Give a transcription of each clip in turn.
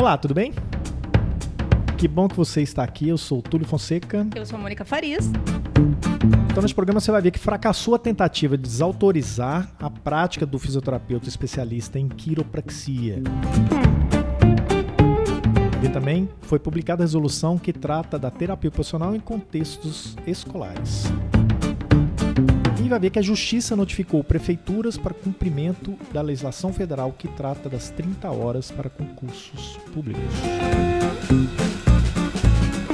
Olá, tudo bem? Que bom que você está aqui. Eu sou o Túlio Fonseca. Eu sou a Mônica Farias. Então, nesse programa você vai ver que fracassou a tentativa de desautorizar a prática do fisioterapeuta especialista em quiropraxia. E também foi publicada a resolução que trata da terapia ocupacional em contextos escolares. E vai ver que a Justiça notificou prefeituras para cumprimento da legislação federal que trata das 30 horas para concursos públicos.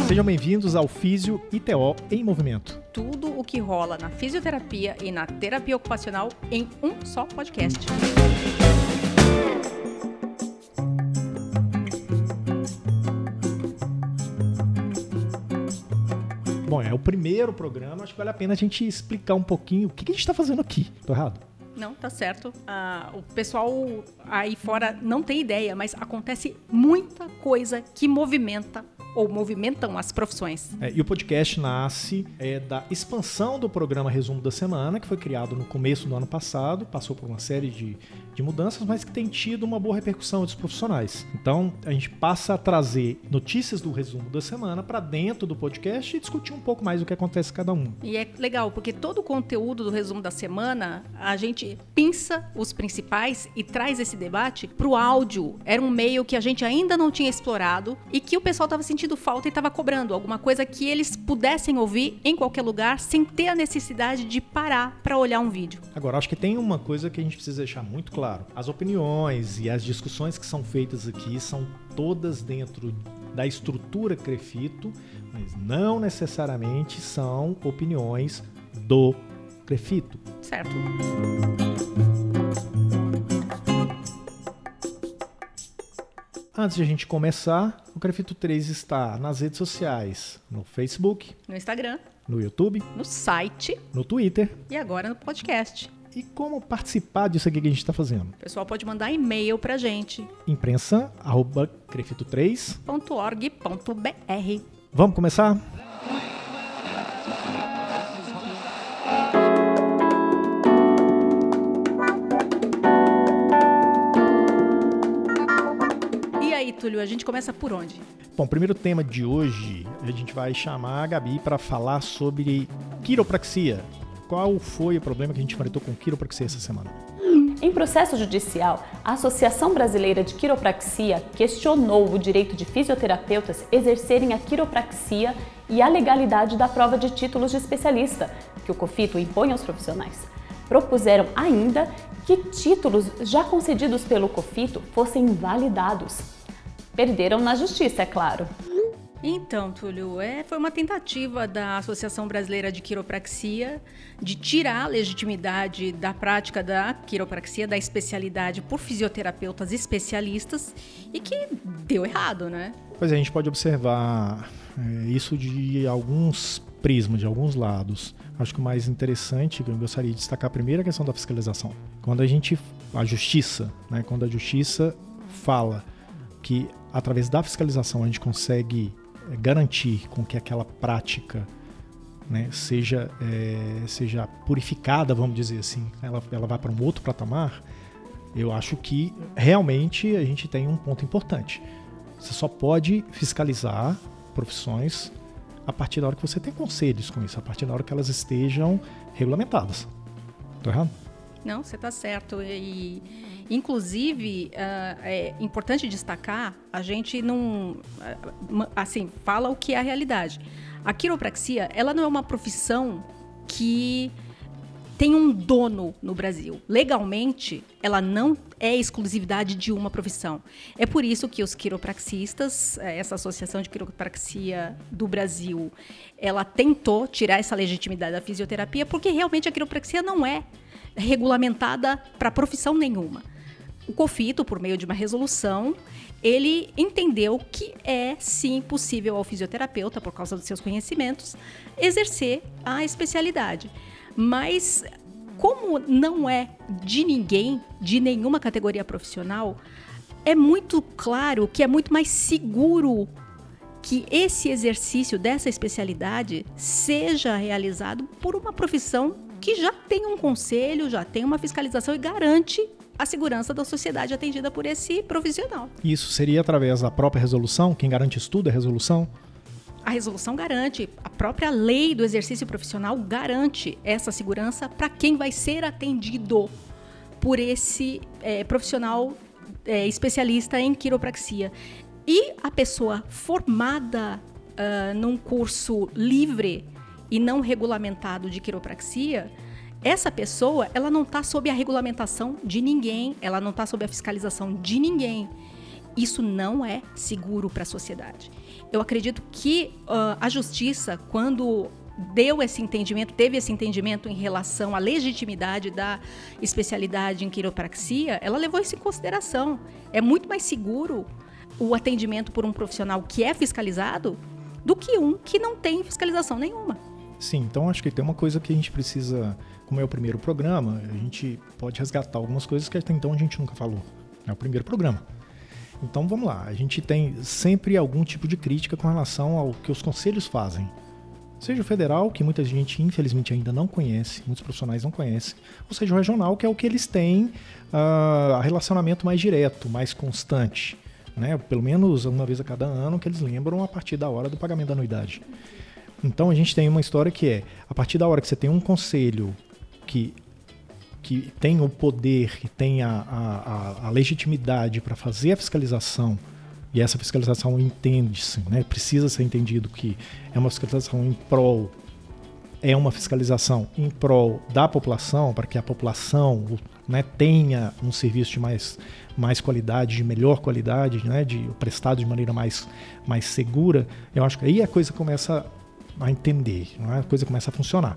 Sejam bem-vindos ao Físio ITO em Movimento. Tudo o que rola na fisioterapia e na terapia ocupacional em um só podcast. Bom, é o primeiro programa, acho que vale a pena a gente explicar um pouquinho o que a gente está fazendo aqui. Tô errado? Não, tá certo. Ah, o pessoal aí fora não tem ideia, mas acontece muita coisa que movimenta ou movimentam as profissões. É, e o podcast nasce é, da expansão do programa Resumo da Semana, que foi criado no começo do ano passado, passou por uma série de, de mudanças, mas que tem tido uma boa repercussão dos profissionais. Então, a gente passa a trazer notícias do Resumo da Semana para dentro do podcast e discutir um pouco mais o que acontece cada um. E é legal, porque todo o conteúdo do Resumo da Semana, a gente pinça os principais e traz esse debate para o áudio. Era um meio que a gente ainda não tinha explorado e que o pessoal estava sentindo sentindo falta e estava cobrando alguma coisa que eles pudessem ouvir em qualquer lugar sem ter a necessidade de parar para olhar um vídeo. Agora, acho que tem uma coisa que a gente precisa deixar muito claro: as opiniões e as discussões que são feitas aqui são todas dentro da estrutura Crefito, mas não necessariamente são opiniões do Crefito. Certo. Antes de a gente começar, o Crefito 3 está nas redes sociais, no Facebook, no Instagram, no YouTube, no site, no Twitter e agora no podcast. E como participar disso aqui que a gente está fazendo? O pessoal pode mandar e-mail para gente. imprensa@crefito3.org.br. Vamos começar? Túlio, a gente começa por onde? Bom, o primeiro tema de hoje, a gente vai chamar a Gabi para falar sobre quiropraxia. Qual foi o problema que a gente enfrentou com quiropraxia essa semana? Em processo judicial, a Associação Brasileira de Quiropraxia questionou o direito de fisioterapeutas exercerem a quiropraxia e a legalidade da prova de títulos de especialista, que o COFITO impõe aos profissionais. Propuseram ainda que títulos já concedidos pelo COFITO fossem invalidados. Perderam na justiça, é claro. Então, Túlio, é, foi uma tentativa da Associação Brasileira de Quiropraxia de tirar a legitimidade da prática da quiropraxia, da especialidade por fisioterapeutas especialistas e que deu errado, né? Pois é, a gente pode observar é, isso de alguns prismas, de alguns lados. Acho que o mais interessante, que eu gostaria de destacar primeiro, é a questão da fiscalização. Quando a gente, a justiça, né, quando a justiça fala que através da fiscalização a gente consegue eh, garantir com que aquela prática né, seja, é, seja purificada, vamos dizer assim, ela, ela vai para um outro patamar, eu acho que realmente a gente tem um ponto importante. Você só pode fiscalizar profissões a partir da hora que você tem conselhos com isso, a partir da hora que elas estejam regulamentadas. Estou errado? Não, você está certo. E, inclusive, uh, é importante destacar, a gente não, uh, assim, fala o que é a realidade. A quiropraxia, ela não é uma profissão que tem um dono no Brasil. Legalmente, ela não é exclusividade de uma profissão. É por isso que os quiropraxistas, eh, essa Associação de Quiropraxia do Brasil, ela tentou tirar essa legitimidade da fisioterapia, porque realmente a quiropraxia não é regulamentada para profissão nenhuma. O COFITO, por meio de uma resolução, ele entendeu que é sim possível ao fisioterapeuta, por causa dos seus conhecimentos, exercer a especialidade. Mas como não é de ninguém, de nenhuma categoria profissional, é muito claro que é muito mais seguro que esse exercício dessa especialidade seja realizado por uma profissão que já tem um conselho, já tem uma fiscalização e garante a segurança da sociedade atendida por esse profissional. Isso seria através da própria resolução? Quem garante isso tudo é a resolução? A resolução garante, a própria lei do exercício profissional garante essa segurança para quem vai ser atendido por esse é, profissional é, especialista em quiropraxia. E a pessoa formada uh, num curso livre e não regulamentado de quiropraxia, essa pessoa ela não está sob a regulamentação de ninguém, ela não está sob a fiscalização de ninguém. Isso não é seguro para a sociedade. Eu acredito que uh, a justiça, quando deu esse entendimento, teve esse entendimento em relação à legitimidade da especialidade em quiropraxia, ela levou isso em consideração. É muito mais seguro o atendimento por um profissional que é fiscalizado do que um que não tem fiscalização nenhuma. Sim, então acho que tem uma coisa que a gente precisa, como é o primeiro programa, a gente pode resgatar algumas coisas que até então a gente nunca falou. É o primeiro programa. Então vamos lá, a gente tem sempre algum tipo de crítica com relação ao que os conselhos fazem. Seja o federal, que muita gente infelizmente ainda não conhece, muitos profissionais não conhecem, ou seja o regional, que é o que eles têm uh, relacionamento mais direto, mais constante né? Pelo menos uma vez a cada ano que eles lembram a partir da hora do pagamento da anuidade. Então a gente tem uma história que é, a partir da hora que você tem um conselho que, que tem o poder, que tem a, a, a legitimidade para fazer a fiscalização, e essa fiscalização entende-se, né? precisa ser entendido que é uma fiscalização em prol é uma fiscalização em prol da população, para que a população né, tenha um serviço de mais, mais qualidade, de melhor qualidade, né, de prestado de maneira mais, mais segura, eu acho que aí a coisa começa a entender, é? a coisa começa a funcionar.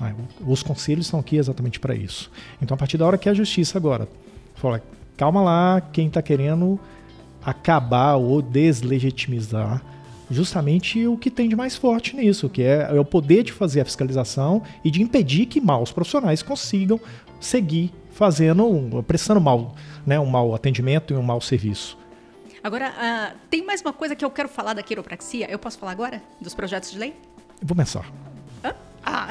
Né. Os conselhos estão aqui exatamente para isso. Então, a partir da hora que a justiça agora fala, calma lá, quem está querendo acabar ou deslegitimizar justamente o que tem de mais forte nisso, que é, é o poder de fazer a fiscalização e de impedir que maus profissionais consigam seguir fazendo, prestando mal, né, um mau atendimento e um mau serviço. Agora, uh, tem mais uma coisa que eu quero falar da quiropraxia. Eu posso falar agora? Dos projetos de lei? vou pensar. Hã? Ah.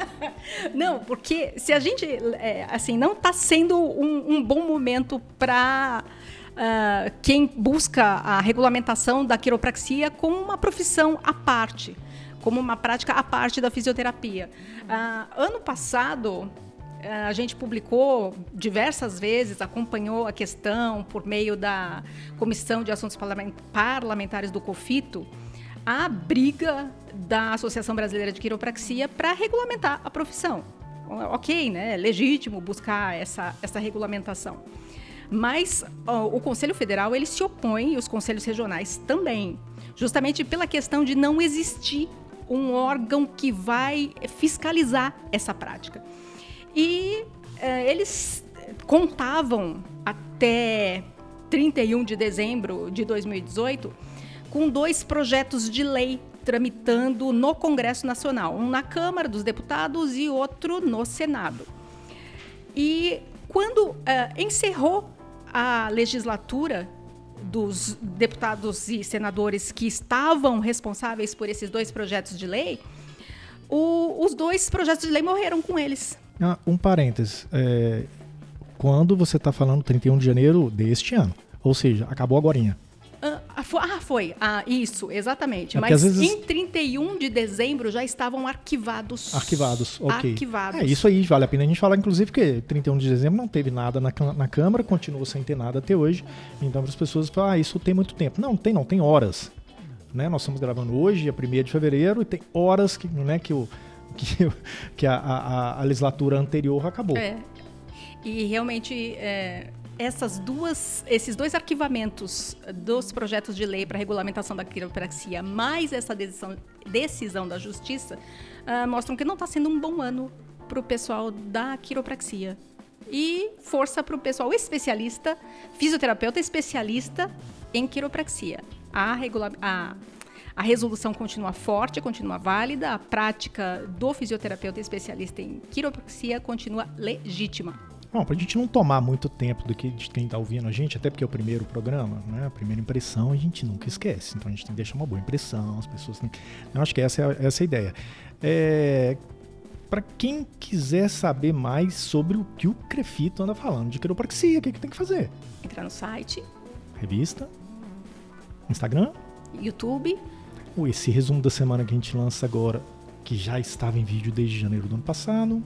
não, porque se a gente, é, assim, não está sendo um, um, bom momento para uh, quem busca a regulamentação da quiropraxia como uma profissão à parte, como uma prática à parte da fisioterapia. Uh, ano passado, a gente publicou diversas vezes, acompanhou a questão por meio da Comissão de Assuntos Parlamentares do COFITO, a briga da Associação Brasileira de Quiropraxia para regulamentar a profissão. Ok, né? É legítimo buscar essa, essa regulamentação. Mas ó, o Conselho Federal ele se opõe e os conselhos regionais também, justamente pela questão de não existir um órgão que vai fiscalizar essa prática. E é, eles contavam até 31 de dezembro de 2018 com dois projetos de lei tramitando no Congresso Nacional, um na Câmara dos Deputados e outro no Senado. E quando é, encerrou a legislatura dos deputados e senadores que estavam responsáveis por esses dois projetos de lei, o, os dois projetos de lei morreram com eles. Ah, um parênteses. É, quando você está falando 31 de janeiro deste ano, ou seja, acabou agora. Ah, foi. Ah, isso, exatamente. É Mas vezes... em 31 de dezembro já estavam arquivados. Arquivados, ok. Arquivados. É, isso aí vale a pena a gente falar, inclusive, que 31 de dezembro não teve nada na, na Câmara, continua sem ter nada até hoje. Então, as pessoas falam, ah, isso tem muito tempo. Não, tem não, tem horas. Né? Nós estamos gravando hoje, é 1 de fevereiro, e tem horas que, né, que, o, que, que a, a, a legislatura anterior acabou. É. E realmente. É essas duas, esses dois arquivamentos dos projetos de lei para regulamentação da quiropraxia, mais essa decisão, decisão da justiça, uh, mostram que não está sendo um bom ano para o pessoal da quiropraxia. E força para o pessoal especialista, fisioterapeuta especialista em quiropraxia. A, regula a, a resolução continua forte, continua válida, a prática do fisioterapeuta especialista em quiropraxia continua legítima. Bom, pra gente não tomar muito tempo do que de quem tá ouvindo a gente, até porque é o primeiro programa, né? A primeira impressão a gente nunca esquece. Então a gente tem que deixar uma boa impressão, as pessoas têm... Eu acho que essa é, essa é a ideia. É... para quem quiser saber mais sobre o que o Crefito anda falando de quiropraxia, o que, que tem que fazer? Entrar no site. Revista. Instagram. YouTube. Esse resumo da semana que a gente lança agora, que já estava em vídeo desde janeiro do ano passado.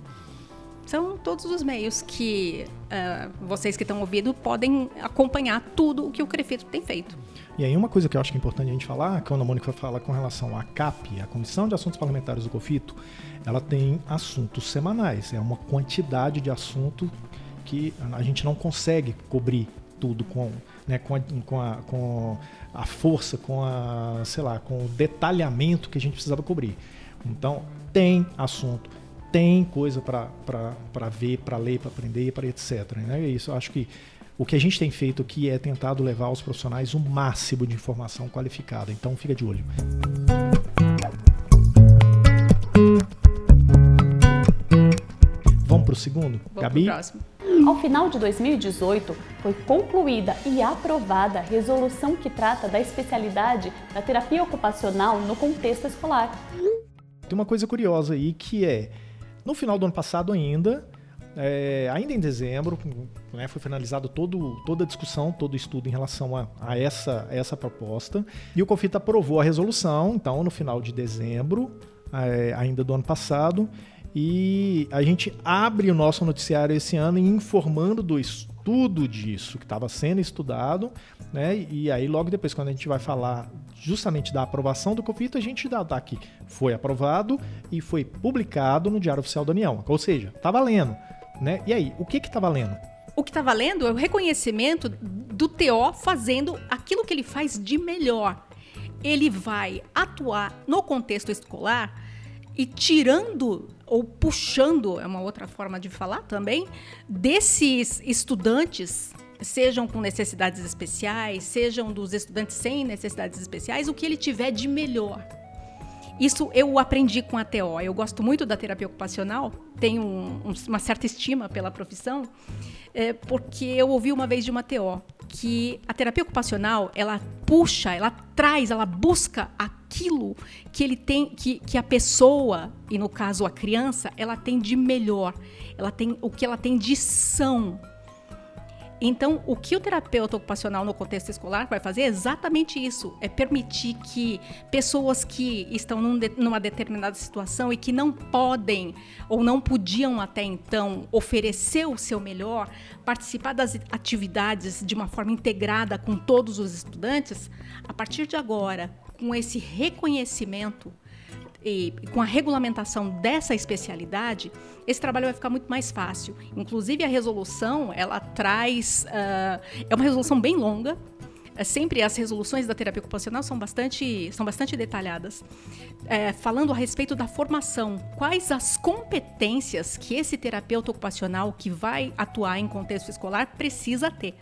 São todos os meios que uh, vocês que estão ouvindo podem acompanhar tudo o que o Crefito tem feito. E aí uma coisa que eu acho que é importante a gente falar, que a Ana Mônica fala com relação à CAP, a Comissão de Assuntos Parlamentares do COFITO, ela tem assuntos semanais, é uma quantidade de assunto que a gente não consegue cobrir tudo com, né, com, a, com, a, com a força, com a, sei lá, com o detalhamento que a gente precisava cobrir. Então, tem assunto, tem coisa para ver, para ler, para aprender, para etc. Né? É isso. Eu acho que o que a gente tem feito aqui é tentado levar aos profissionais o máximo de informação qualificada. Então, fica de olho. Vamos para o segundo? Vamos Gabi? Pro próximo. Ao final de 2018, foi concluída e aprovada a resolução que trata da especialidade da terapia ocupacional no contexto escolar. Tem uma coisa curiosa aí que é no final do ano passado ainda, é, ainda em dezembro, né, foi finalizado todo, toda a discussão, todo o estudo em relação a, a essa, a essa proposta. E o COFIT aprovou a resolução, então, no final de dezembro, é, ainda do ano passado. E a gente abre o nosso noticiário esse ano informando do estudo disso que estava sendo estudado, né? E aí logo depois, quando a gente vai falar justamente da aprovação do COFIT, a gente dá, que foi aprovado e foi publicado no Diário Oficial da União. Ou seja, está valendo. Né? E aí, o que está valendo? O que está valendo é o reconhecimento do TO fazendo aquilo que ele faz de melhor. Ele vai atuar no contexto escolar e tirando ou puxando, é uma outra forma de falar também, desses estudantes sejam com necessidades especiais, sejam dos estudantes sem necessidades especiais, o que ele tiver de melhor. Isso eu aprendi com a TO. Eu gosto muito da terapia ocupacional, tenho um, uma certa estima pela profissão, é, porque eu ouvi uma vez de uma TO que a terapia ocupacional ela puxa, ela traz, ela busca aquilo que ele tem, que, que a pessoa e no caso a criança, ela tem de melhor, ela tem o que ela tem de são. Então, o que o terapeuta ocupacional no contexto escolar vai fazer é exatamente isso: é permitir que pessoas que estão num de, numa determinada situação e que não podem ou não podiam até então oferecer o seu melhor, participar das atividades de uma forma integrada com todos os estudantes, a partir de agora, com esse reconhecimento e com a regulamentação dessa especialidade, esse trabalho vai ficar muito mais fácil. Inclusive, a resolução, ela traz... Uh, é uma resolução bem longa, é sempre as resoluções da terapia ocupacional são bastante, são bastante detalhadas, é, falando a respeito da formação. Quais as competências que esse terapeuta ocupacional que vai atuar em contexto escolar precisa ter?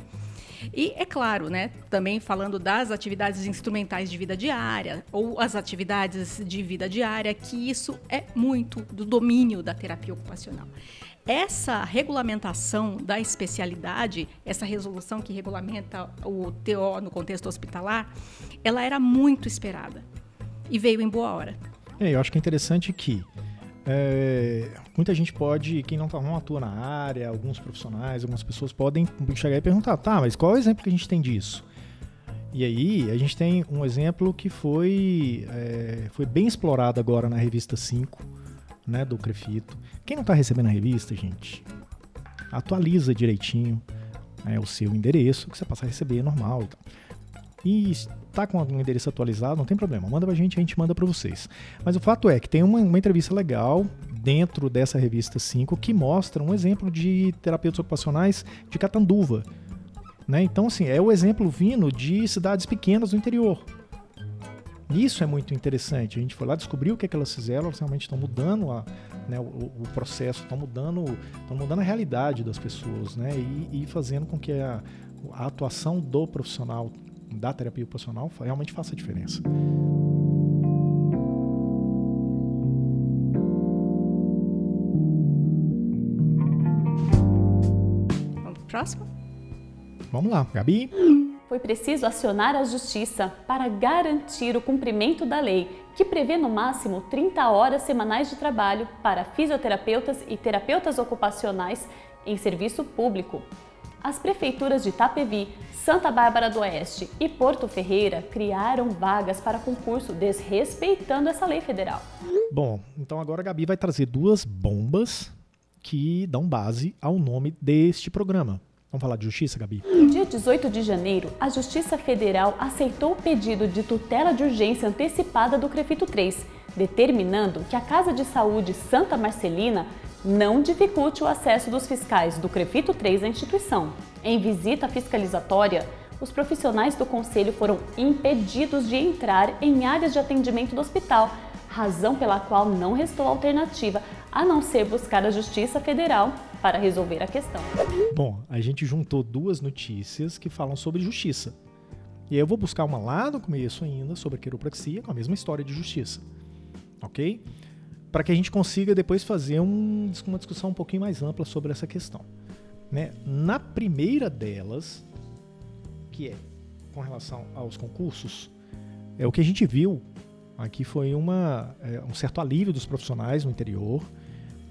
E é claro, né, também falando das atividades instrumentais de vida diária ou as atividades de vida diária, que isso é muito do domínio da terapia ocupacional. Essa regulamentação da especialidade, essa resolução que regulamenta o TO no contexto hospitalar, ela era muito esperada e veio em boa hora. É, eu acho que é interessante que é, muita gente pode, quem não, tá, não atua na área, alguns profissionais, algumas pessoas podem chegar e perguntar, tá, mas qual é o exemplo que a gente tem disso? E aí, a gente tem um exemplo que foi, é, foi bem explorado agora na revista 5, né, do Crefito. Quem não está recebendo a revista, gente, atualiza direitinho né, o seu endereço, que você passa a receber normal e tal. E tá com o endereço atualizado, não tem problema. Manda pra gente, a gente manda para vocês. Mas o fato é que tem uma, uma entrevista legal dentro dessa revista 5 que mostra um exemplo de terapeutas ocupacionais de Catanduva. Né? Então, assim, é o exemplo vindo de cidades pequenas do interior. Isso é muito interessante. A gente foi lá, descobriu o que, é que elas fizeram, elas realmente estão mudando a, né, o, o, processo, estão mudando, estão mudando a realidade das pessoas, né? E, e fazendo com que a, a atuação do profissional da terapia ocupacional realmente faça a diferença. Vamos pro próximo? Vamos lá, Gabi. Foi preciso acionar a Justiça para garantir o cumprimento da lei, que prevê no máximo 30 horas semanais de trabalho para fisioterapeutas e terapeutas ocupacionais em serviço público. As prefeituras de Itapevi, Santa Bárbara do Oeste e Porto Ferreira criaram vagas para concurso desrespeitando essa lei federal. Bom, então agora a Gabi vai trazer duas bombas que dão base ao nome deste programa. Vamos falar de justiça, Gabi? No dia 18 de janeiro, a Justiça Federal aceitou o pedido de tutela de urgência antecipada do CREFITO 3, determinando que a Casa de Saúde Santa Marcelina não dificulte o acesso dos fiscais do CREFITO 3 à instituição. Em visita fiscalizatória, os profissionais do conselho foram impedidos de entrar em áreas de atendimento do hospital, razão pela qual não restou alternativa a não ser buscar a Justiça Federal para resolver a questão. Bom, a gente juntou duas notícias que falam sobre justiça. E aí eu vou buscar uma lá no começo ainda sobre a quiropraxia, com a mesma história de justiça. Ok? Para que a gente consiga depois fazer um, uma discussão um pouquinho mais ampla sobre essa questão. Né? Na primeira delas, que é com relação aos concursos, é o que a gente viu aqui foi uma, é, um certo alívio dos profissionais no interior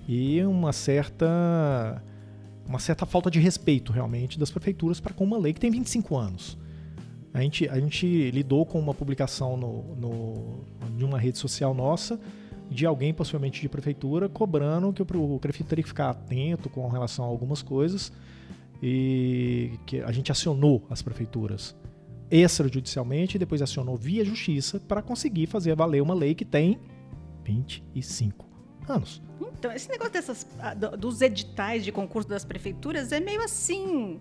e uma certa uma certa falta de respeito realmente das prefeituras para com uma lei que tem 25 anos. A gente, a gente lidou com uma publicação no, no, de uma rede social nossa de alguém, possivelmente de prefeitura, cobrando que o, prefeito teria que ficar atento com relação a algumas coisas e que a gente acionou as prefeituras extrajudicialmente e depois acionou via justiça para conseguir fazer valer uma lei que tem 25 anos. Então, esse negócio dessas, ah, dos editais de concurso das prefeituras é meio assim.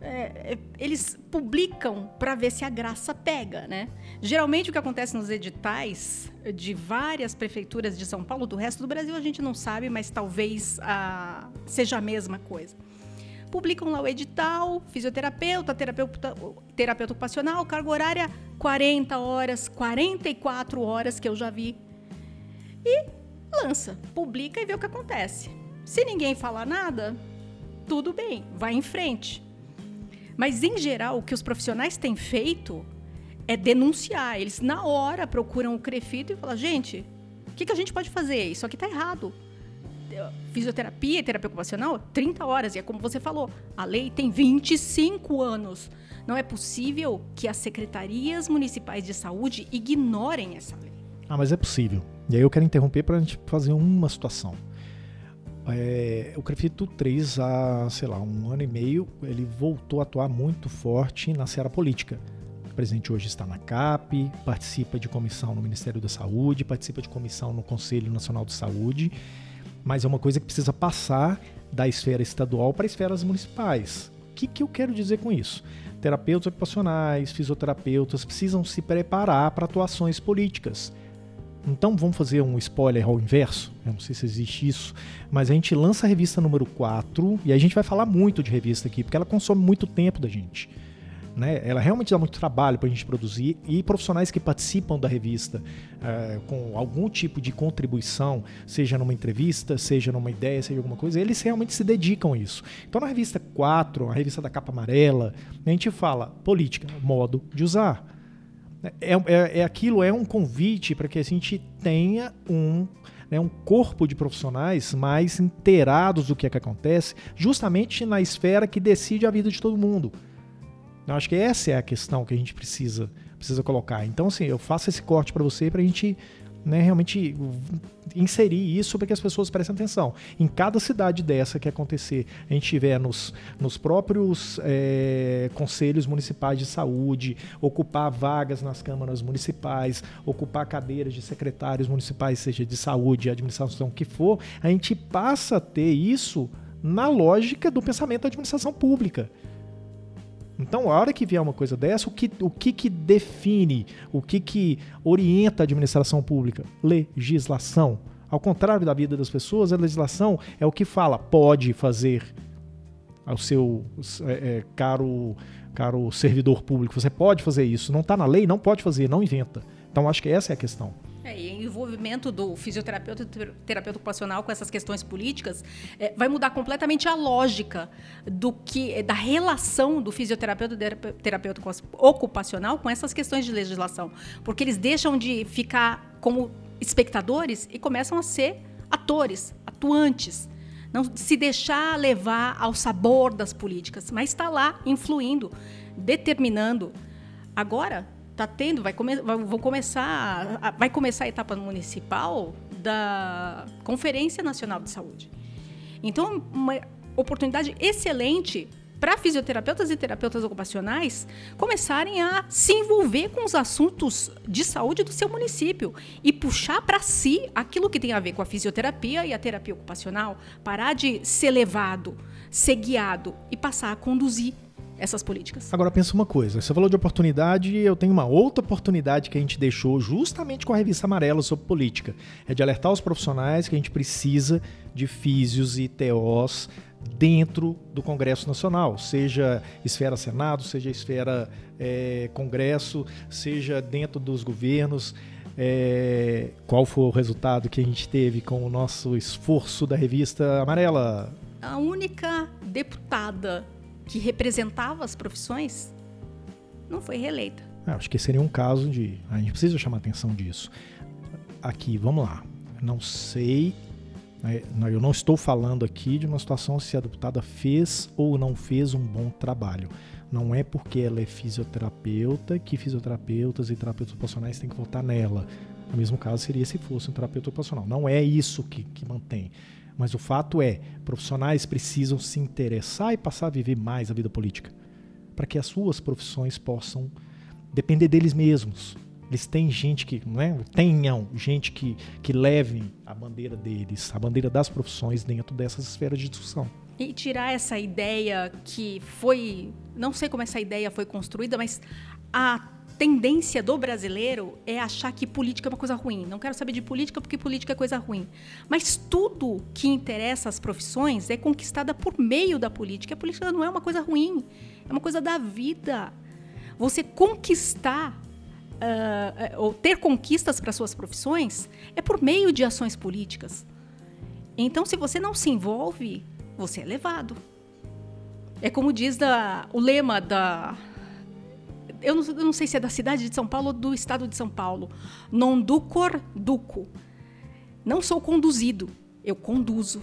É, é eles publicam para ver se a graça pega, né? Geralmente o que acontece nos editais de várias prefeituras de São Paulo, do resto do Brasil a gente não sabe, mas talvez a, seja a mesma coisa. Publicam lá o edital, fisioterapeuta, terapeuta, terapeuta ocupacional, carga horária 40 horas, 44 horas que eu já vi. E lança, publica e vê o que acontece. Se ninguém falar nada, tudo bem, vai em frente. Mas em geral, o que os profissionais têm feito é denunciar. Eles na hora procuram o Crefito e falam: gente, o que, que a gente pode fazer? Isso aqui está errado. Fisioterapia e terapia ocupacional, 30 horas. E é como você falou, a lei tem 25 anos. Não é possível que as secretarias municipais de saúde ignorem essa lei. Ah, mas é possível. E aí eu quero interromper para a gente fazer uma situação. É, o Crefito 3, há, sei lá, um ano e meio, ele voltou a atuar muito forte na seara política. O presidente hoje está na CAP, participa de comissão no Ministério da Saúde, participa de comissão no Conselho Nacional de Saúde, mas é uma coisa que precisa passar da esfera estadual para esferas municipais. O que, que eu quero dizer com isso? Terapeutas ocupacionais, fisioterapeutas precisam se preparar para atuações políticas então vamos fazer um spoiler ao inverso. Eu não sei se existe isso, mas a gente lança a revista número 4 e a gente vai falar muito de revista aqui, porque ela consome muito tempo da gente. Né? Ela realmente dá muito trabalho para a gente produzir e profissionais que participam da revista é, com algum tipo de contribuição, seja numa entrevista, seja numa ideia, seja alguma coisa, eles realmente se dedicam a isso. Então na revista 4, a revista da capa amarela, a gente fala política, modo de usar. É, é, é aquilo, é um convite para que a gente tenha um, né, um corpo de profissionais mais inteirados do que, é que acontece, justamente na esfera que decide a vida de todo mundo. Eu acho que essa é a questão que a gente precisa, precisa colocar. Então, assim, eu faço esse corte para você para a gente né, realmente inserir isso para que as pessoas prestem atenção. Em cada cidade dessa que acontecer, a gente tiver nos, nos próprios é, conselhos municipais de saúde, ocupar vagas nas câmaras municipais, ocupar cadeiras de secretários municipais, seja de saúde, administração, que for, a gente passa a ter isso na lógica do pensamento da administração pública. Então, a hora que vier uma coisa dessa, o que, o que, que define, o que, que orienta a administração pública? Legislação. Ao contrário da vida das pessoas, a legislação é o que fala, pode fazer ao seu é, é, caro, caro servidor público. Você pode fazer isso. Não está na lei, não pode fazer, não inventa. Então, acho que essa é a questão. É, e envolvimento do fisioterapeuta e terapeuta ocupacional com essas questões políticas é, vai mudar completamente a lógica do que da relação do fisioterapeuta e terapeuta ocupacional com essas questões de legislação, porque eles deixam de ficar como espectadores e começam a ser atores, atuantes. Não se deixar levar ao sabor das políticas, mas está lá influindo, determinando. Agora, tá tendo, vai, come, vai, vou começar, vai começar a etapa municipal da Conferência Nacional de Saúde. Então, uma oportunidade excelente para fisioterapeutas e terapeutas ocupacionais começarem a se envolver com os assuntos de saúde do seu município e puxar para si aquilo que tem a ver com a fisioterapia e a terapia ocupacional, parar de ser levado, ser guiado e passar a conduzir essas políticas. Agora pensa uma coisa, você falou de oportunidade, eu tenho uma outra oportunidade que a gente deixou justamente com a revista Amarela sobre política, é de alertar os profissionais que a gente precisa de físios e TOs dentro do Congresso Nacional, seja esfera Senado, seja esfera é, Congresso, seja dentro dos governos. É, qual foi o resultado que a gente teve com o nosso esforço da revista Amarela? A única deputada que representava as profissões não foi reeleita. É, acho que seria um caso de. A gente precisa chamar atenção disso. Aqui, vamos lá. Não sei né? Eu não estou falando aqui de uma situação se a deputada fez ou não fez um bom trabalho. Não é porque ela é fisioterapeuta que fisioterapeutas e terapeutas ocupacionais têm que votar nela. No mesmo caso seria se fosse um terapeuta ocupacional. Não é isso que, que mantém. Mas o fato é, profissionais precisam se interessar e passar a viver mais a vida política, para que as suas profissões possam depender deles mesmos, eles têm gente que, não é? Tenham gente que, que levem a bandeira deles, a bandeira das profissões dentro dessas esferas de discussão. E tirar essa ideia que foi, não sei como essa ideia foi construída, mas a tendência do brasileiro é achar que política é uma coisa ruim. Não quero saber de política porque política é coisa ruim. Mas tudo que interessa às profissões é conquistada por meio da política. A política não é uma coisa ruim, é uma coisa da vida. Você conquistar uh, ou ter conquistas para suas profissões é por meio de ações políticas. Então, se você não se envolve, você é levado. É como diz da, o lema da. Eu não, eu não, sei se é da cidade de São Paulo ou do estado de São Paulo. Non duco. Não sou conduzido, eu conduzo.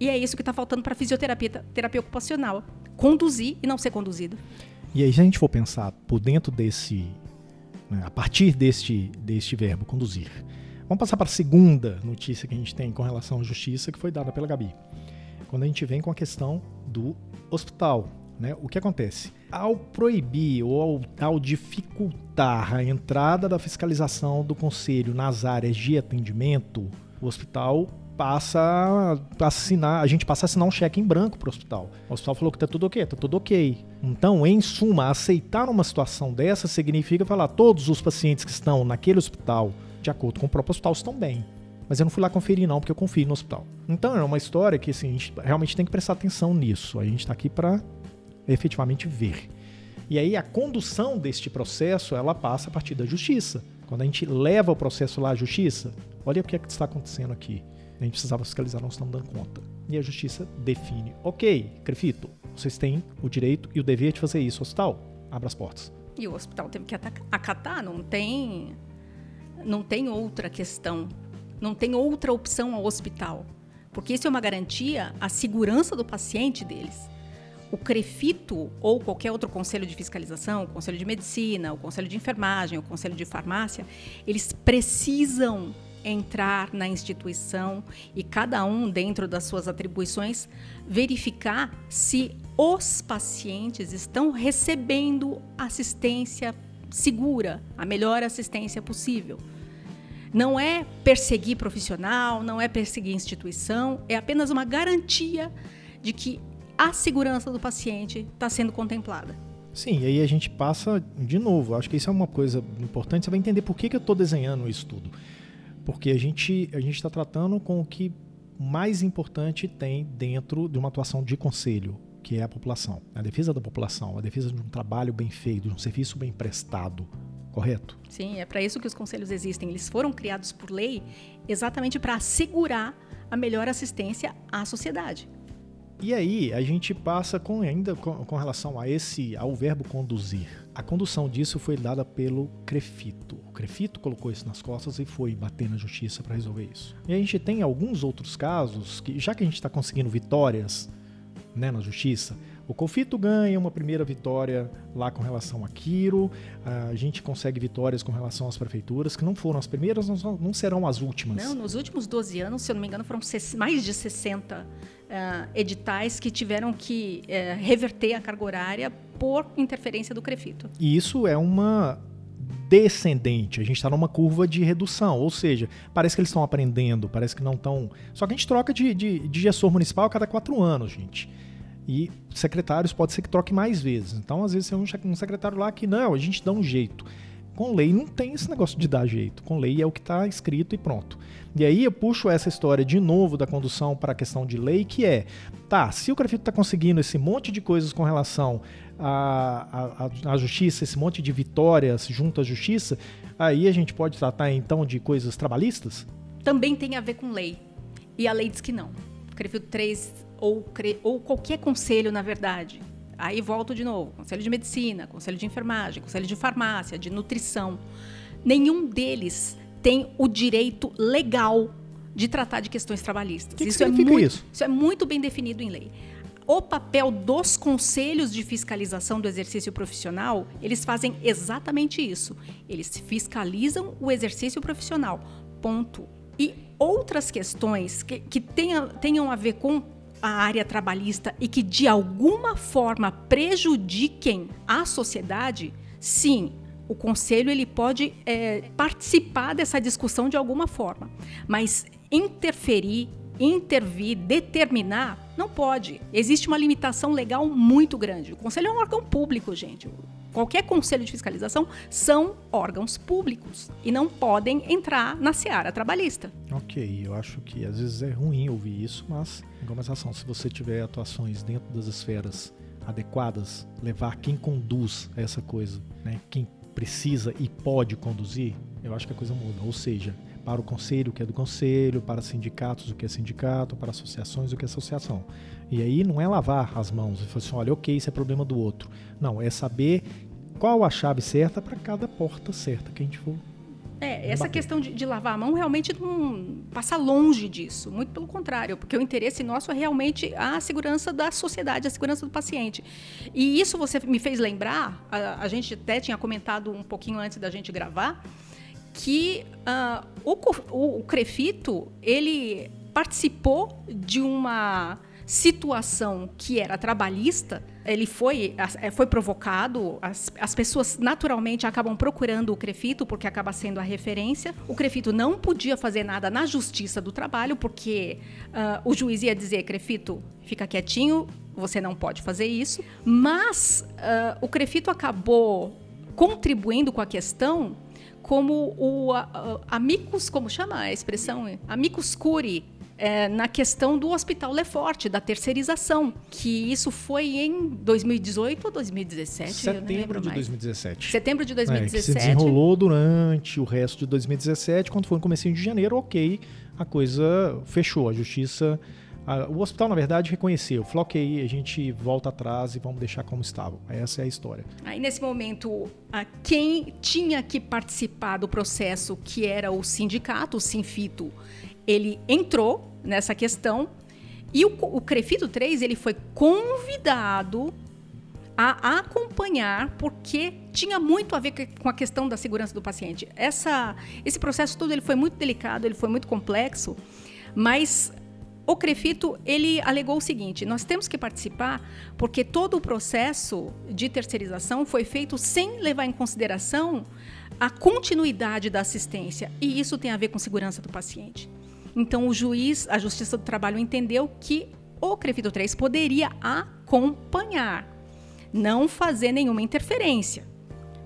E é isso que está faltando para fisioterapia, terapia ocupacional. Conduzir e não ser conduzido. E aí, se a gente for pensar por dentro desse né, a partir deste, deste verbo, conduzir. Vamos passar para a segunda notícia que a gente tem com relação à justiça, que foi dada pela Gabi. Quando a gente vem com a questão do hospital, né, o que acontece? Ao proibir ou ao, ao dificultar a entrada da fiscalização do conselho nas áreas de atendimento, o hospital passa a assinar, a gente passa a assinar um cheque em branco para o hospital. O hospital falou que tá tudo ok, tá tudo ok. Então, em suma, aceitar uma situação dessa significa falar todos os pacientes que estão naquele hospital, de acordo com o próprio hospital, estão bem. Mas eu não fui lá conferir não, porque eu confio no hospital. Então, é uma história que assim, a gente realmente tem que prestar atenção nisso. A gente está aqui para efetivamente ver. E aí a condução deste processo, ela passa a partir da justiça. Quando a gente leva o processo lá à justiça, olha o que, é que está acontecendo aqui. A gente precisava fiscalizar, não estamos dando conta. E a justiça define: ok, Crefito, vocês têm o direito e o dever de fazer isso. Hospital, abra as portas. E o hospital teve que acatar, não tem, não tem outra questão, não tem outra opção ao hospital. Porque isso é uma garantia à segurança do paciente deles. O CREFITO ou qualquer outro conselho de fiscalização, o conselho de medicina, o conselho de enfermagem, o conselho de farmácia, eles precisam entrar na instituição e cada um, dentro das suas atribuições, verificar se os pacientes estão recebendo assistência segura, a melhor assistência possível. Não é perseguir profissional, não é perseguir instituição, é apenas uma garantia de que a segurança do paciente está sendo contemplada. Sim, e aí a gente passa de novo. Acho que isso é uma coisa importante. Você vai entender por que, que eu estou desenhando isso tudo. Porque a gente a está tratando com o que mais importante tem dentro de uma atuação de conselho, que é a população. A defesa da população, a defesa de um trabalho bem feito, de um serviço bem prestado. correto? Sim, é para isso que os conselhos existem. Eles foram criados por lei exatamente para assegurar a melhor assistência à sociedade. E aí a gente passa com ainda com, com, relação a esse ao verbo conduzir. A condução disso foi dada pelo Crefito. O Crefito colocou isso nas costas e foi bater na justiça para resolver isso. E a gente tem alguns outros casos que já que a gente está conseguindo vitórias né, na justiça, o Confito ganha uma primeira vitória lá com relação a Quiro, a gente consegue vitórias com relação às prefeituras, que não foram as primeiras, não serão as últimas. Não, nos últimos 12 anos, se eu não me engano, foram mais de 60 uh, editais que tiveram que uh, reverter a carga horária por interferência do Crefito. E isso é uma descendente, a gente está numa curva de redução, ou seja, parece que eles estão aprendendo, parece que não estão. Só que a gente troca de, de, de gestor municipal a cada quatro anos, gente. E secretários pode ser que troque mais vezes. Então, às vezes, tem um secretário lá que não, a gente dá um jeito. Com lei não tem esse negócio de dar jeito. Com lei é o que está escrito e pronto. E aí eu puxo essa história de novo da condução para a questão de lei, que é, tá, se o Crefito está conseguindo esse monte de coisas com relação à, à, justiça, esse monte de vitórias junto à justiça, aí a gente pode tratar então de coisas trabalhistas? Também tem a ver com lei. E a lei diz que não. O Crefito 3 ou, ou qualquer conselho, na verdade. Aí volto de novo: conselho de medicina, conselho de enfermagem, conselho de farmácia, de nutrição. Nenhum deles tem o direito legal de tratar de questões trabalhistas. Que que isso, é muito, isso? isso é muito bem definido em lei. O papel dos conselhos de fiscalização do exercício profissional, eles fazem exatamente isso. Eles fiscalizam o exercício profissional. Ponto. E outras questões que, que tenha, tenham a ver com a área trabalhista e que de alguma forma prejudiquem a sociedade, sim, o conselho ele pode é, participar dessa discussão de alguma forma, mas interferir, intervir, determinar, não pode. Existe uma limitação legal muito grande. O conselho é um órgão público, gente qualquer conselho de fiscalização são órgãos públicos e não podem entrar na seara trabalhista. Ok, eu acho que às vezes é ruim ouvir isso, mas em compensação, se você tiver atuações dentro das esferas adequadas, levar quem conduz essa coisa, né, quem precisa e pode conduzir, eu acho que a coisa muda. Ou seja, para o conselho, o que é do conselho, para sindicatos, o que é sindicato, para associações, o que é associação. E aí não é lavar as mãos e falar assim, olha, ok, isso é problema do outro. Não, é saber qual a chave certa para cada porta certa que a gente for. É, essa bater. questão de, de, lavar a mão realmente não passa longe disso, muito pelo contrário, porque o interesse nosso é realmente a segurança da sociedade, a segurança do paciente. E isso você me fez lembrar, a, a gente até tinha comentado um pouquinho antes da gente gravar, que uh, o, o, o Crefito ele participou de uma situação que era trabalhista, ele foi, é, foi provocado, as, as pessoas naturalmente acabam procurando o Crefito porque acaba sendo a referência. O Crefito não podia fazer nada na justiça do trabalho porque uh, o juiz ia dizer, Crefito, fica quietinho, você não pode fazer isso. Mas uh, o Crefito acabou contribuindo com a questão como o amicus, como chama a expressão? Amicus curi, é, na questão do Hospital Leforte, da terceirização, que isso foi em 2018 ou 2017? Setembro de mais. 2017. Setembro de 2017. É, que se desenrolou durante o resto de 2017, quando foi no começo de janeiro, ok, a coisa fechou, a justiça... O hospital, na verdade, reconheceu. Falou, ok, a gente volta atrás e vamos deixar como estava. Essa é a história. Aí, nesse momento, a, quem tinha que participar do processo, que era o sindicato, o Sinfito, ele entrou nessa questão e o, o Crefito 3 ele foi convidado a acompanhar porque tinha muito a ver com a questão da segurança do paciente. Essa, esse processo todo ele foi muito delicado, ele foi muito complexo, mas o Crefito ele alegou o seguinte: nós temos que participar porque todo o processo de terceirização foi feito sem levar em consideração a continuidade da assistência e isso tem a ver com segurança do paciente. Então, o juiz, a Justiça do Trabalho entendeu que o CREFIDO 3 poderia acompanhar, não fazer nenhuma interferência,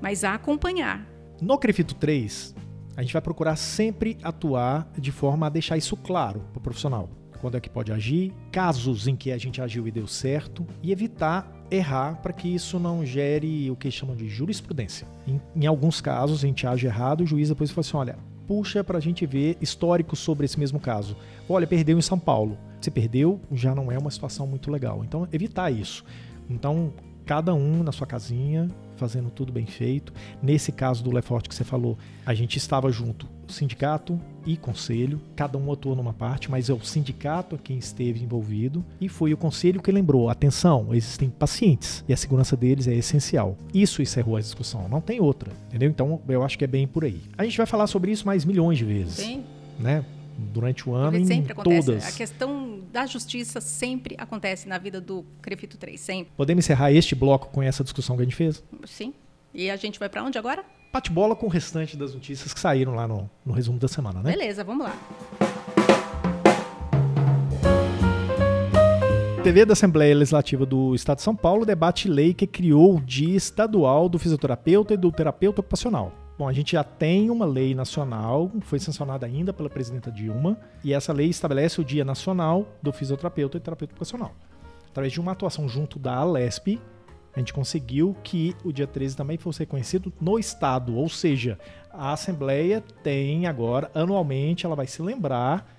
mas acompanhar. No CREFIDO 3, a gente vai procurar sempre atuar de forma a deixar isso claro para o profissional. Quando é que pode agir, casos em que a gente agiu e deu certo, e evitar errar para que isso não gere o que chamam de jurisprudência. Em, em alguns casos, a gente age errado, o juiz depois fala assim: olha, puxa para a gente ver históricos sobre esse mesmo caso. Olha, perdeu em São Paulo. Se perdeu, já não é uma situação muito legal. Então, evitar isso. Então, cada um na sua casinha, fazendo tudo bem feito. Nesse caso do Lefort que você falou, a gente estava junto, sindicato e conselho, cada um atuou numa parte, mas é o sindicato quem esteve envolvido e foi o conselho que lembrou: atenção, existem pacientes e a segurança deles é essencial. Isso encerrou a discussão, não tem outra, entendeu? Então eu acho que é bem por aí. A gente vai falar sobre isso mais milhões de vezes. Sim. Né? Durante o ano, Porque sempre em acontece. todas. A questão da justiça sempre acontece na vida do Crefito 3, sempre. Podemos encerrar este bloco com essa discussão que a gente fez? Sim. E a gente vai para onde agora? Bate-bola com o restante das notícias que saíram lá no, no resumo da semana, né? Beleza, vamos lá. TV da Assembleia Legislativa do Estado de São Paulo debate lei que criou o Dia Estadual do Fisioterapeuta e do Terapeuta Ocupacional. Bom, a gente já tem uma lei nacional, foi sancionada ainda pela presidenta Dilma, e essa lei estabelece o Dia Nacional do Fisioterapeuta e Terapeuta Ocupacional. Através de uma atuação junto da Alesp, a gente conseguiu que o dia 13 também fosse reconhecido no Estado, ou seja, a Assembleia tem agora, anualmente, ela vai se lembrar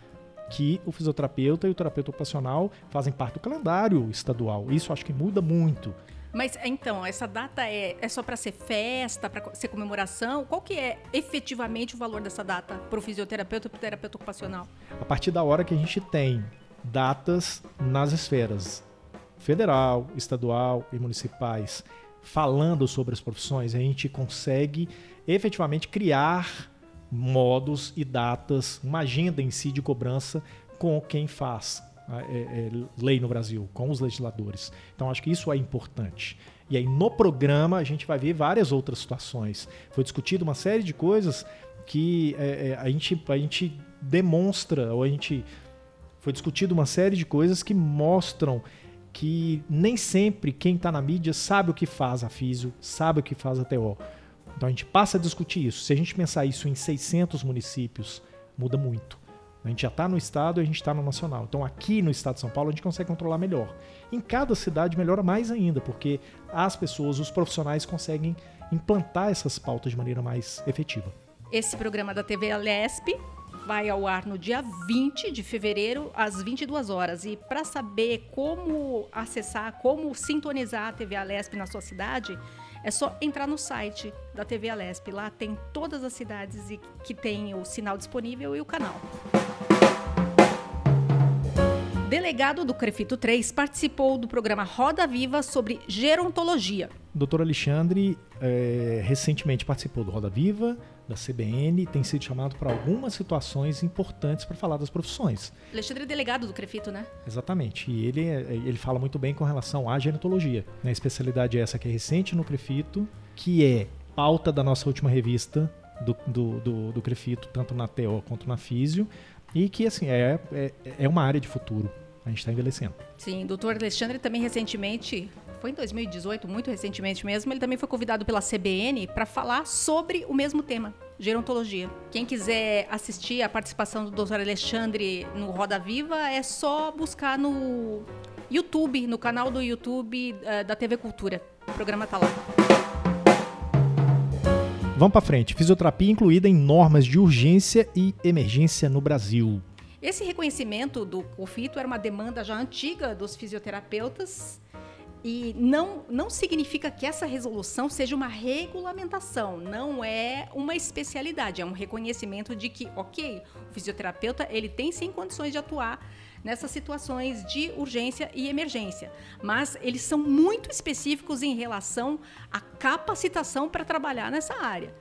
que o fisioterapeuta e o terapeuta ocupacional fazem parte do calendário estadual. Isso acho que muda muito. Mas então, essa data é, é só para ser festa, para ser comemoração? Qual que é efetivamente o valor dessa data para o fisioterapeuta e para o terapeuta ocupacional? A partir da hora que a gente tem datas nas esferas federal, estadual e municipais falando sobre as profissões, a gente consegue efetivamente criar modos e datas, uma agenda em si de cobrança com quem faz né, é, é, lei no Brasil, com os legisladores. Então acho que isso é importante. E aí no programa a gente vai ver várias outras situações. Foi discutido uma série de coisas que é, é, a, gente, a gente demonstra, ou a gente. Foi discutido uma série de coisas que mostram que nem sempre quem está na mídia sabe o que faz a físio, sabe o que faz a TO. Então a gente passa a discutir isso. Se a gente pensar isso em 600 municípios, muda muito. A gente já está no estado e a gente está no nacional. Então aqui no estado de São Paulo a gente consegue controlar melhor. Em cada cidade melhora mais ainda, porque as pessoas, os profissionais conseguem implantar essas pautas de maneira mais efetiva. Esse programa da TV Alesp vai ao ar no dia 20 de fevereiro, às 22 horas. E para saber como acessar, como sintonizar a TV Alesp na sua cidade, é só entrar no site da TV Alesp. Lá tem todas as cidades que tem o sinal disponível e o canal. Delegado do Crefito 3 participou do programa Roda Viva sobre gerontologia. Doutor Alexandre é, recentemente participou do Roda Viva, da CBN, tem sido chamado para algumas situações importantes para falar das profissões. Alexandre é delegado do Crefito, né? Exatamente. E ele, é, ele fala muito bem com relação à gerontologia. A especialidade é essa que é recente no Crefito, que é pauta da nossa última revista do, do, do, do Crefito, tanto na TO quanto na Físio, e que assim é, é, é uma área de futuro. A gente está envelhecendo. Sim, o doutor Alexandre também recentemente, foi em 2018, muito recentemente mesmo, ele também foi convidado pela CBN para falar sobre o mesmo tema, gerontologia. Quem quiser assistir a participação do doutor Alexandre no Roda Viva, é só buscar no YouTube, no canal do YouTube uh, da TV Cultura. O programa está lá. Vamos para frente. Fisioterapia incluída em normas de urgência e emergência no Brasil. Esse reconhecimento do COFITO era uma demanda já antiga dos fisioterapeutas e não, não significa que essa resolução seja uma regulamentação, não é uma especialidade, é um reconhecimento de que, ok, o fisioterapeuta ele tem sim condições de atuar nessas situações de urgência e emergência, mas eles são muito específicos em relação à capacitação para trabalhar nessa área.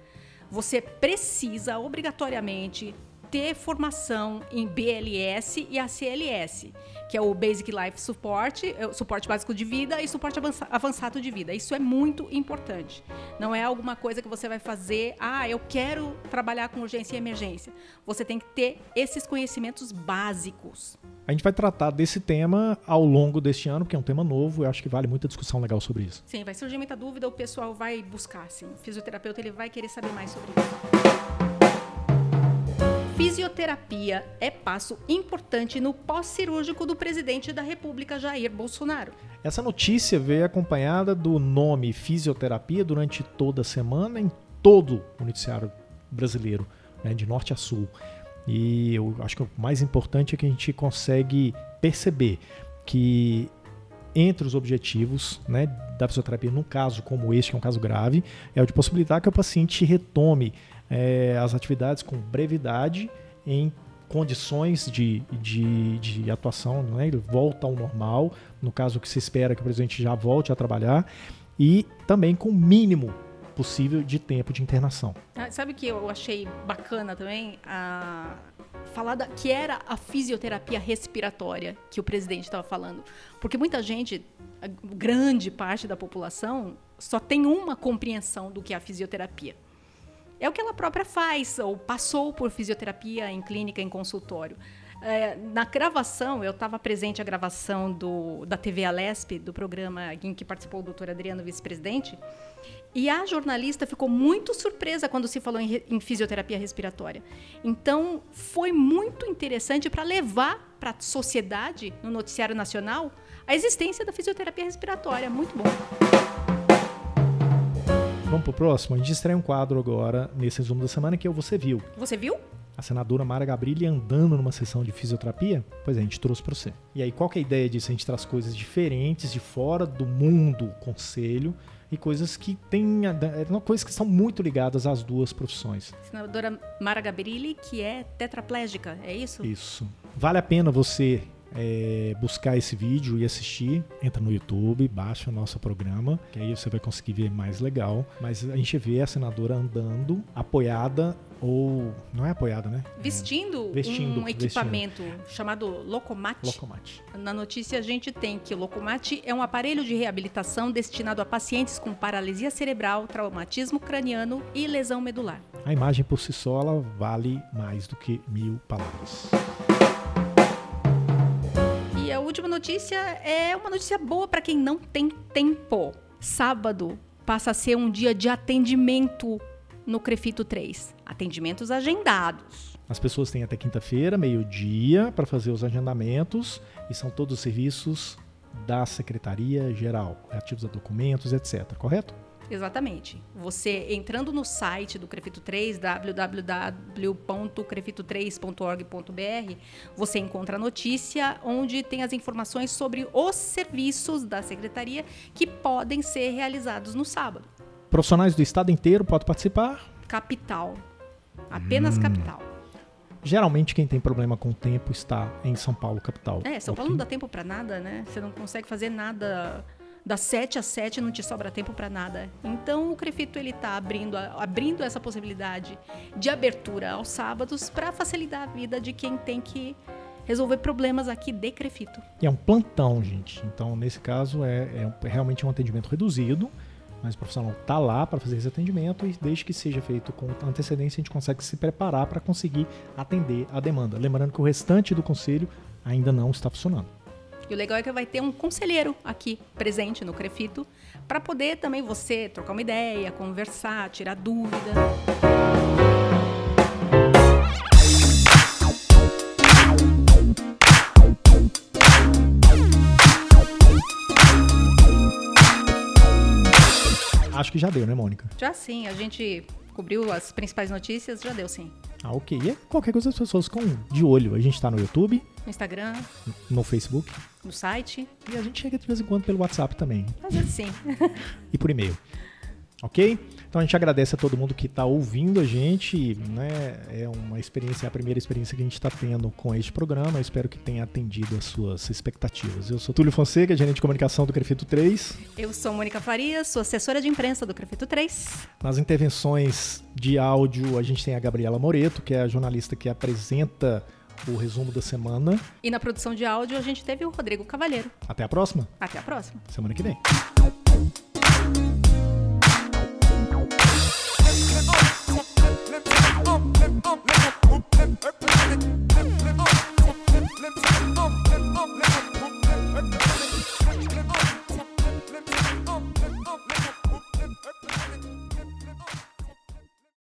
Você precisa obrigatoriamente ter formação em BLS e ACLS, que é o Basic Life Support, é suporte básico de vida e suporte avançado de vida. Isso é muito importante. Não é alguma coisa que você vai fazer, ah, eu quero trabalhar com urgência e emergência. Você tem que ter esses conhecimentos básicos. A gente vai tratar desse tema ao longo deste ano, porque é um tema novo, eu acho que vale muita discussão legal sobre isso. Sim, vai surgir muita dúvida, o pessoal vai buscar, sim. O fisioterapeuta ele vai querer saber mais sobre isso. Fisioterapia é passo importante no pós-cirúrgico do presidente da República, Jair Bolsonaro. Essa notícia veio acompanhada do nome fisioterapia durante toda a semana em todo o noticiário brasileiro, né, de norte a sul. E eu acho que o mais importante é que a gente consegue perceber que entre os objetivos né, da fisioterapia, num caso como este, que é um caso grave, é o de possibilitar que o paciente retome é, as atividades com brevidade em condições de, de, de atuação, né? ele volta ao normal, no caso que se espera que o presidente já volte a trabalhar, e também com o mínimo possível de tempo de internação. Ah, sabe o que eu achei bacana também? A falar da, que era a fisioterapia respiratória que o presidente estava falando. Porque muita gente, grande parte da população, só tem uma compreensão do que é a fisioterapia. É o que ela própria faz, ou passou por fisioterapia em clínica, em consultório. É, na gravação, eu estava presente a gravação do, da TV Alesp, do programa em que participou o doutor Adriano, vice-presidente, e a jornalista ficou muito surpresa quando se falou em, em fisioterapia respiratória. Então, foi muito interessante para levar para a sociedade, no noticiário nacional, a existência da fisioterapia respiratória. Muito bom. Vamos pro próximo? A gente estreia um quadro agora, nesse resumo da semana, que é o Você Viu. Você viu? A senadora Mara Gabrilli andando numa sessão de fisioterapia? Pois é, a gente trouxe para você. E aí, qual que é a ideia disso? A gente traz coisas diferentes de fora do mundo conselho e coisas que têm é, coisas que são muito ligadas às duas profissões. Senadora Mara Gabrilli, que é tetraplégica, é isso? Isso. Vale a pena você é, buscar esse vídeo e assistir, entra no YouTube, baixa o nosso programa, que aí você vai conseguir ver mais legal. Mas a gente vê a senadora andando, apoiada ou não é apoiada, né? Vestindo, é, vestindo um equipamento vestindo. chamado Locomate. Locomate. Na notícia a gente tem que o Locomate é um aparelho de reabilitação destinado a pacientes com paralisia cerebral, traumatismo craniano e lesão medular. A imagem por si só ela vale mais do que mil palavras. E a última notícia é uma notícia boa para quem não tem tempo. Sábado passa a ser um dia de atendimento no Crefito 3. Atendimentos agendados. As pessoas têm até quinta-feira, meio-dia, para fazer os agendamentos e são todos os serviços da Secretaria Geral, relativos a documentos, etc. Correto? Exatamente. Você entrando no site do Crefito 3, www.crefito3.org.br, você encontra a notícia onde tem as informações sobre os serviços da secretaria que podem ser realizados no sábado. Profissionais do estado inteiro podem participar? Capital. Apenas hum. capital. Geralmente quem tem problema com o tempo está em São Paulo, capital. É, São Paulo não dá tempo para nada, né? Você não consegue fazer nada das 7 às 7 não te sobra tempo para nada. Então o Crefito ele tá abrindo, abrindo essa possibilidade de abertura aos sábados para facilitar a vida de quem tem que resolver problemas aqui de Crefito. E é um plantão, gente. Então nesse caso é, é realmente um atendimento reduzido mas o profissional está lá para fazer esse atendimento e desde que seja feito com antecedência a gente consegue se preparar para conseguir atender a demanda. Lembrando que o restante do conselho ainda não está funcionando. E o legal é que vai ter um conselheiro aqui presente no Crefito para poder também você trocar uma ideia, conversar, tirar dúvida. Acho que já deu, né, Mônica? Já sim, a gente cobriu as principais notícias, já deu sim. Ah, ok. E qualquer coisa as pessoas ficam de olho. A gente tá no YouTube. No Instagram. No Facebook. No site. E a gente chega de vez em quando pelo WhatsApp também. Às vezes sim. e por e-mail. Ok? Então a gente agradece a todo mundo que está ouvindo a gente. Né? É uma experiência, é a primeira experiência que a gente está tendo com este programa. Eu espero que tenha atendido as suas expectativas. Eu sou Túlio Fonseca, gerente de comunicação do Crefito 3. Eu sou Mônica Farias, sou assessora de imprensa do Crefito 3. Nas intervenções de áudio, a gente tem a Gabriela Moreto, que é a jornalista que apresenta o resumo da semana. E na produção de áudio a gente teve o Rodrigo Cavalheiro. Até a próxima. Até a próxima. Semana que vem.